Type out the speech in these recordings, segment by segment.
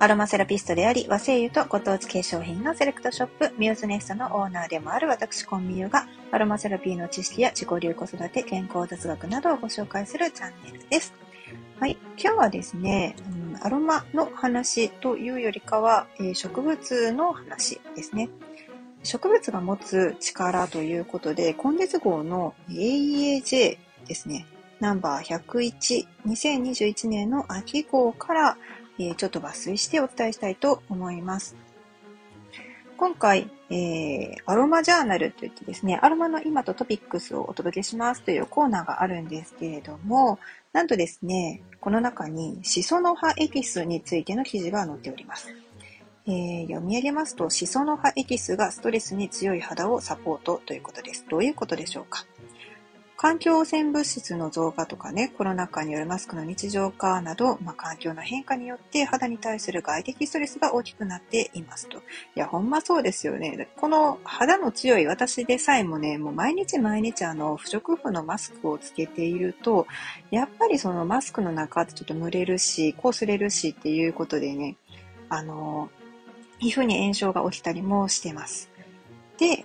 アロマセラピストであり、和製油とご当地化粧品のセレクトショップ、ミューズネストのオーナーでもある私、コンミューが、アロマセラピーの知識や自己流子育て、健康雑学などをご紹介するチャンネルです。はい。今日はですね、アロマの話というよりかは、植物の話ですね。植物が持つ力ということで、今月号の AEAJ ですね。ナンバー101、2021年の秋号から、え、ちょっと抜粋してお伝えしたいと思います。今回、えー、アロマジャーナルといってですね、アロマの今とトピックスをお届けしますというコーナーがあるんですけれども、なんとですね、この中にシソの葉エキスについての記事が載っております。えー、読み上げますと、シソの葉エキスがストレスに強い肌をサポートということです。どういうことでしょうか？環境汚染物質の増加とかね、コロナ禍によるマスクの日常化など、まあ、環境の変化によって肌に対する外的ストレスが大きくなっていますと。いや、ほんまそうですよね。この肌の強い私でさえもね、もう毎日毎日あの、不織布のマスクをつけていると、やっぱりそのマスクの中ってちょっと蒸れるし、擦れるしっていうことでね、あの、皮膚に炎症が起きたりもしてます。で、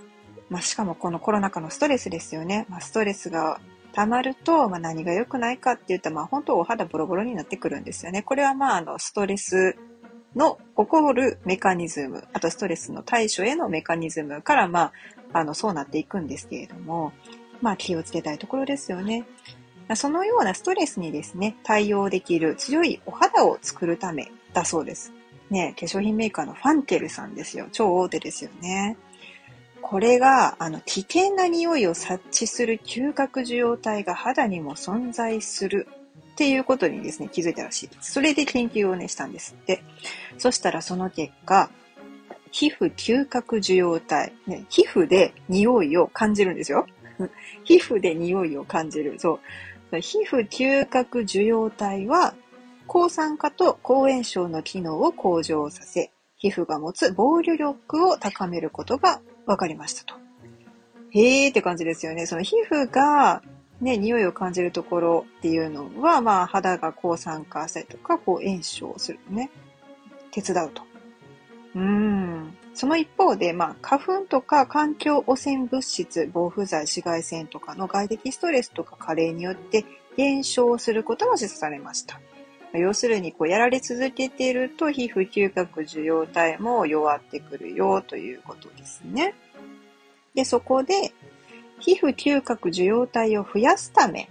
まあ、しかもこのコロナ禍のストレスですよね。まあ、ストレスが溜まると、まあ、何が良くないかって言ったら、まあ、本当お肌ボロボロになってくるんですよね。これはまあ、あの、ストレスの起こるメカニズム、あとストレスの対処へのメカニズムから、まあ、あの、そうなっていくんですけれども、まあ、気をつけたいところですよね。そのようなストレスにですね、対応できる強いお肌を作るためだそうです。ね、化粧品メーカーのファンケルさんですよ。超大手ですよね。これが、あの、危険な匂いを察知する嗅覚受容体が肌にも存在するっていうことにですね、気づいたらしい。それで研究をね、したんですって。そしたらその結果、皮膚嗅覚受容体、ね、皮膚で匂いを感じるんですよ。皮膚で匂いを感じる。そう。皮膚嗅覚受容体は、抗酸化と抗炎症の機能を向上させ、皮膚が持つ防御力を高めることが分かりましたと。へーって感じですよね。その皮膚がね、匂いを感じるところっていうのは、まあ、肌が抗酸化したりとか、こう、炎症するね、手伝うと。うん。その一方で、まあ、花粉とか環境汚染物質、防腐剤、紫外線とかの外的ストレスとか加齢によって減少することが示唆されました。要するに、こう、やられ続けていると、皮膚嗅覚受容体も弱ってくるよということですね。で、そこで、皮膚嗅覚受容体を増やすため、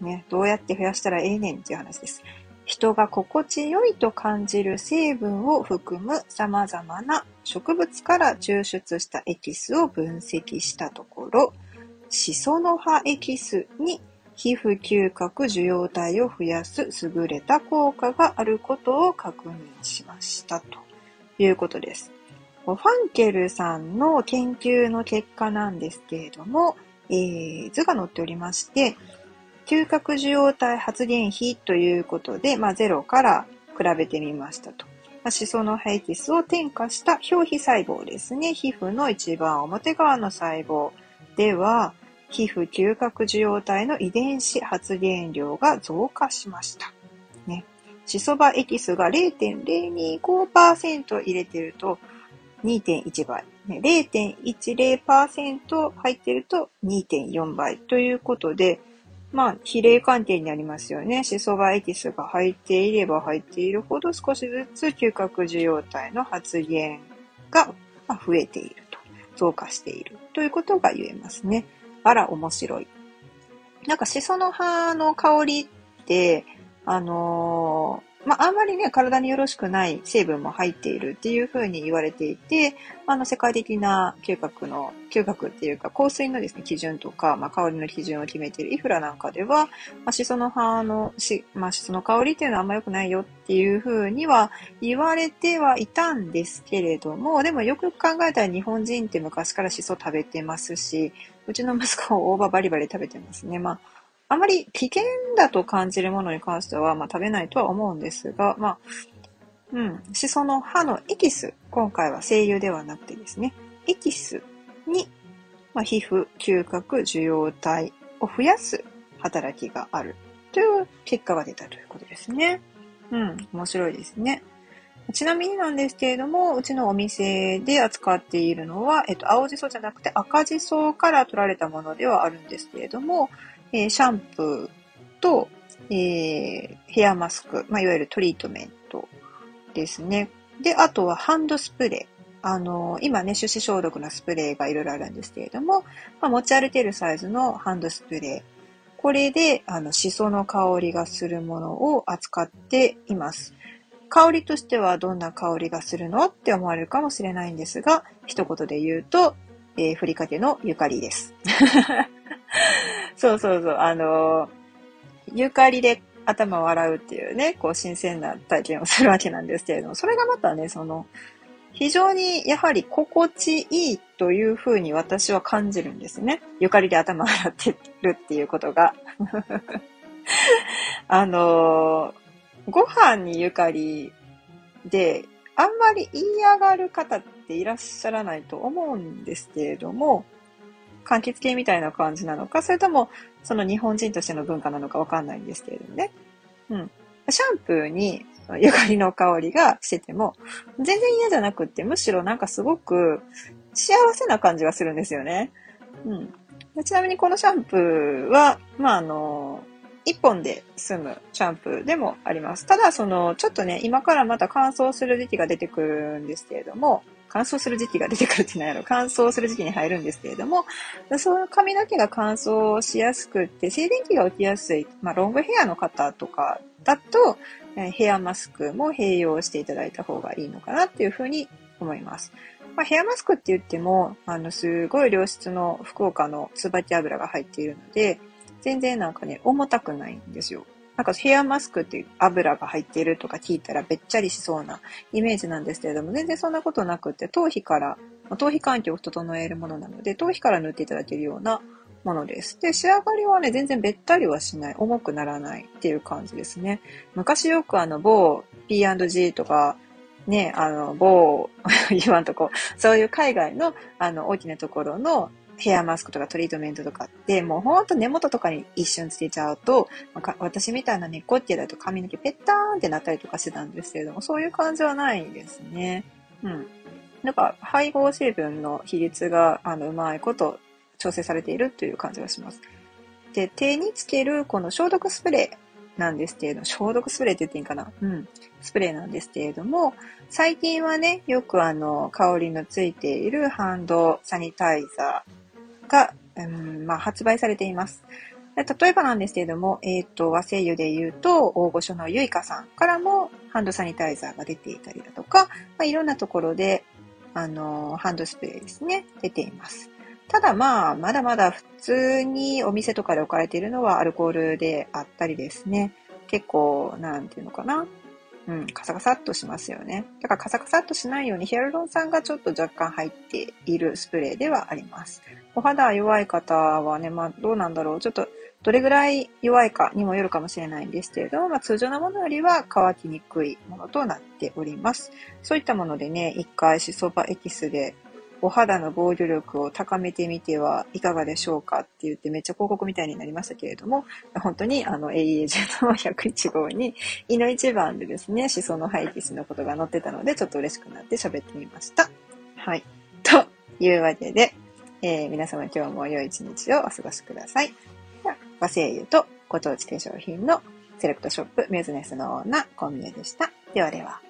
ね、どうやって増やしたらええねんっていう話です。人が心地よいと感じる成分を含む様々な植物から抽出したエキスを分析したところ、シソの葉エキスに皮膚嗅覚受容体を増やす優れた効果があることを確認しましたということです。ファンケルさんの研究の結果なんですけれども、えー、図が載っておりまして、嗅覚受容体発現比ということで、まあ、0から比べてみましたと。まあ、シソのヘイティスを添加した表皮細胞ですね。皮膚の一番表側の細胞では、皮膚嗅覚受容体の遺伝子発現量が増加しました。ね。シソバエキスが0.025%入れてると2.1倍。ね、0.10%入ってると2.4倍ということで、まあ、比例関係になりますよね。シソバエキスが入っていれば入っているほど少しずつ嗅覚受容体の発現が増えていると、増加しているということが言えますね。あら面白い。なんかシソの葉の香りって、あのー、まあ、あんまりね、体によろしくない成分も入っているっていうふうに言われていて、あの、世界的な嗅覚の、嗅覚っていうか、香水のですね、基準とか、まあ、香りの基準を決めているイフラなんかでは、まあ、シソの葉の、し、まあ、シソの香りっていうのはあんま良くないよっていうふうには言われてはいたんですけれども、でもよくよく考えたら日本人って昔からシソ食べてますし、うちの息子は大葉バリバリ食べてますね。まあ、あまり危険だと感じるものに関しては、まあ、食べないとは思うんですが、まあ、うん、しその葉のエキス、今回は精油ではなくてですね、エキスに、まあ、皮膚、嗅覚、受容体を増やす働きがあるという結果が出たということですね。うん、面白いですね。ちなみになんですけれども、うちのお店で扱っているのは、えっと、青じそじゃなくて赤じそから取られたものではあるんですけれども、えー、シャンプーと、えー、ヘアマスク、まあ、いわゆるトリートメントですね。で、あとはハンドスプレー。あの、今ね、手指消毒のスプレーがいろいろあるんですけれども、まあ、持ち歩けるサイズのハンドスプレー。これで、あの、シソの香りがするものを扱っています。香りとしてはどんな香りがするのって思われるかもしれないんですが、一言で言うと、えー、ふりかけのゆかりです。そうそうそう、あのー、ゆかりで頭を洗うっていうね、こう新鮮な体験をするわけなんですけれども、それがまたね、その、非常にやはり心地いいというふうに私は感じるんですね。ゆかりで頭洗ってるっていうことが。あのーご飯にゆかりで、あんまり言い上がる方っていらっしゃらないと思うんですけれども、柑橘系みたいな感じなのか、それともその日本人としての文化なのかわかんないんですけれどもね。うん。シャンプーにゆかりの香りがしてても、全然嫌じゃなくって、むしろなんかすごく幸せな感じがするんですよね。うん。ちなみにこのシャンプーは、まあ、あの、1本で済むシャンプーでもあります。ただ、その、ちょっとね、今からまた乾燥する時期が出てくるんですけれども、乾燥する時期が出てくるって何やろ？乾燥する時期に入るんですけれども、その髪の毛が乾燥しやすくって、静電気が起きやすい、まあ、ロングヘアの方とかだと、ヘアマスクも併用していただいた方がいいのかなっていうふうに思います。まあ、ヘアマスクって言っても、あの、すごい良質の福岡の椿油が入っているので、全然なんかね、重たくないんですよ。なんかヘアマスクって油が入っているとか聞いたらべっちゃりしそうなイメージなんですけれども、全然そんなことなくって、頭皮から、頭皮環境を整えるものなので、頭皮から塗っていただけるようなものです。で、仕上がりはね、全然べったりはしない、重くならないっていう感じですね。昔よくあの、某 P&G とか、ね、あの、某、言わんとこ、そういう海外の、あの、大きなところのヘアマスクとかトリートメントとかって、もうほんと根元とかに一瞬つけちゃうと、私みたいな根っこってだと髪の毛ペッターンってなったりとかしてたんですけれども、そういう感じはないですね。うん。なんか配合成分の比率が、あの、うまいこと調整されているという感じがします。で、手につけるこの消毒スプレーなんですけれども、消毒スプレーって言っていいかな？うん。スプレーなんですけれども、最近はね、よくあの、香りのついているハンドサニタイザー、が、うんまあ、発売されています。例えばなんですけれども、えっ、ー、と、和製油で言うと、大御所のゆいかさんからもハンドサニタイザーが出ていたりだとか、まあ、いろんなところで、あの、ハンドスプレーですね、出ています。ただまあ、まだまだ普通にお店とかで置かれているのはアルコールであったりですね。結構、なんていうのかな。うん、カサカサっとしますよね。だからカサカサっとしないようにヒアルロン酸がちょっと若干入っているスプレーではあります。お肌弱い方はね、まあどうなんだろう。ちょっとどれぐらい弱いかにもよるかもしれないんですけれども、まあ、通常のものよりは乾きにくいものとなっております。そういったものでね、一回シソバエキスでお肌の防御力を高めてみてはいかがでしょうかって言ってめっちゃ広告みたいになりましたけれども、本当にあの AEA10 の101号に、胃の一番でですね、シソの廃棄のことが載ってたので、ちょっと嬉しくなって喋ってみました。はい。というわけで、えー、皆様今日も良い一日をお過ごしください。和製油とご当地化粧品のセレクトショップミューズネスのオーナー、コンビニでした。ではでは。